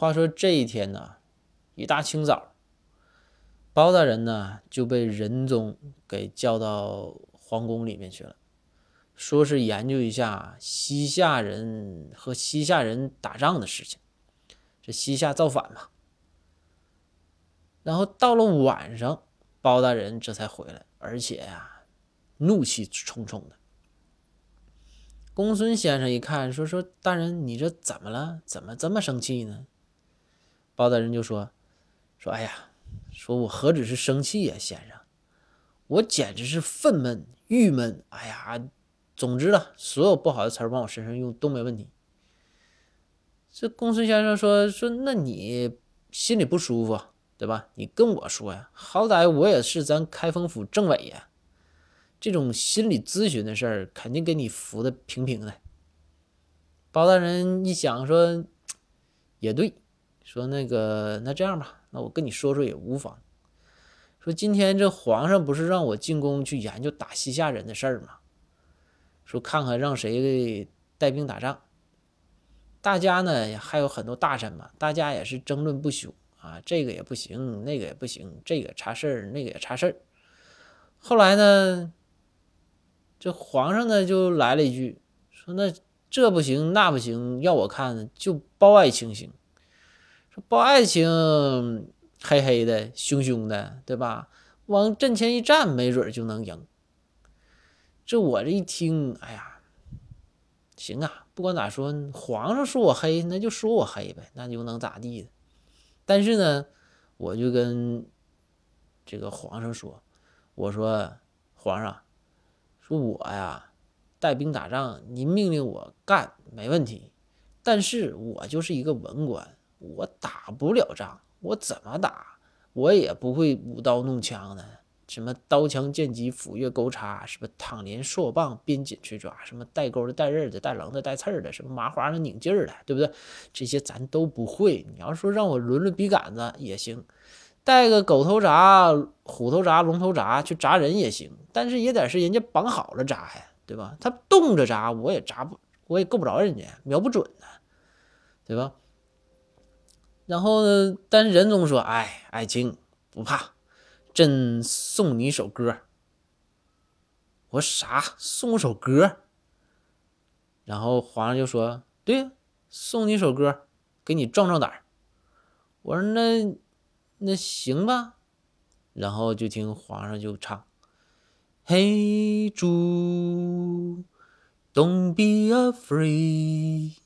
话说这一天呢，一大清早，包大人呢就被仁宗给叫到皇宫里面去了，说是研究一下西夏人和西夏人打仗的事情。这西夏造反嘛。然后到了晚上，包大人这才回来，而且呀，怒气冲冲的。公孙先生一看，说：“说大人，你这怎么了？怎么这么生气呢？”包大人就说：“说哎呀，说我何止是生气呀，先生，我简直是愤懑、郁闷。哎呀，总之了，所有不好的词儿往我身上用都没问题。”这公孙先生说：“说那你心里不舒服，对吧？你跟我说呀，好歹我也是咱开封府政委呀。”这种心理咨询的事儿，肯定给你扶的平平的。包大人一想说，也对，说那个那这样吧，那我跟你说说也无妨。说今天这皇上不是让我进宫去研究打西夏人的事儿吗？说看看让谁带兵打仗。大家呢还有很多大臣嘛，大家也是争论不休啊，这个也不行，那个也不行，这个差事儿，那个也差事儿。后来呢？这皇上呢就来了一句，说那这不行那不行，要我看就包爱卿行。报爱情黑黑的凶凶的，对吧？往阵前一站，没准就能赢。这我这一听，哎呀，行啊，不管咋说，皇上说我黑，那就说我黑呗，那又能咋地？但是呢，我就跟这个皇上说，我说皇上。说我呀，带兵打仗，您命令我干没问题，但是我就是一个文官，我打不了仗，我怎么打？我也不会舞刀弄枪的，什么刀枪剑戟斧钺钩叉，什么躺连槊棒鞭锏锤抓，什么带钩的带刃的带棱的带刺儿的，什么麻花能拧劲儿的，对不对？这些咱都不会。你要说让我抡抡笔杆子也行。带个狗头铡、虎头铡、龙头铡去铡人也行，但是也得是人家绑好了铡呀，对吧？他动着铡，我也铡不，我也够不着人家，瞄不准呢，对吧？然后呢，但是仁宗说：“哎，爱卿不怕，朕送你一首歌。”我说：“啥？送我首歌？”然后皇上就说：“对，送你一首歌，给你壮壮胆。”我说：“那。”那行吧，然后就听皇上就唱：“嘿猪，Don't be afraid，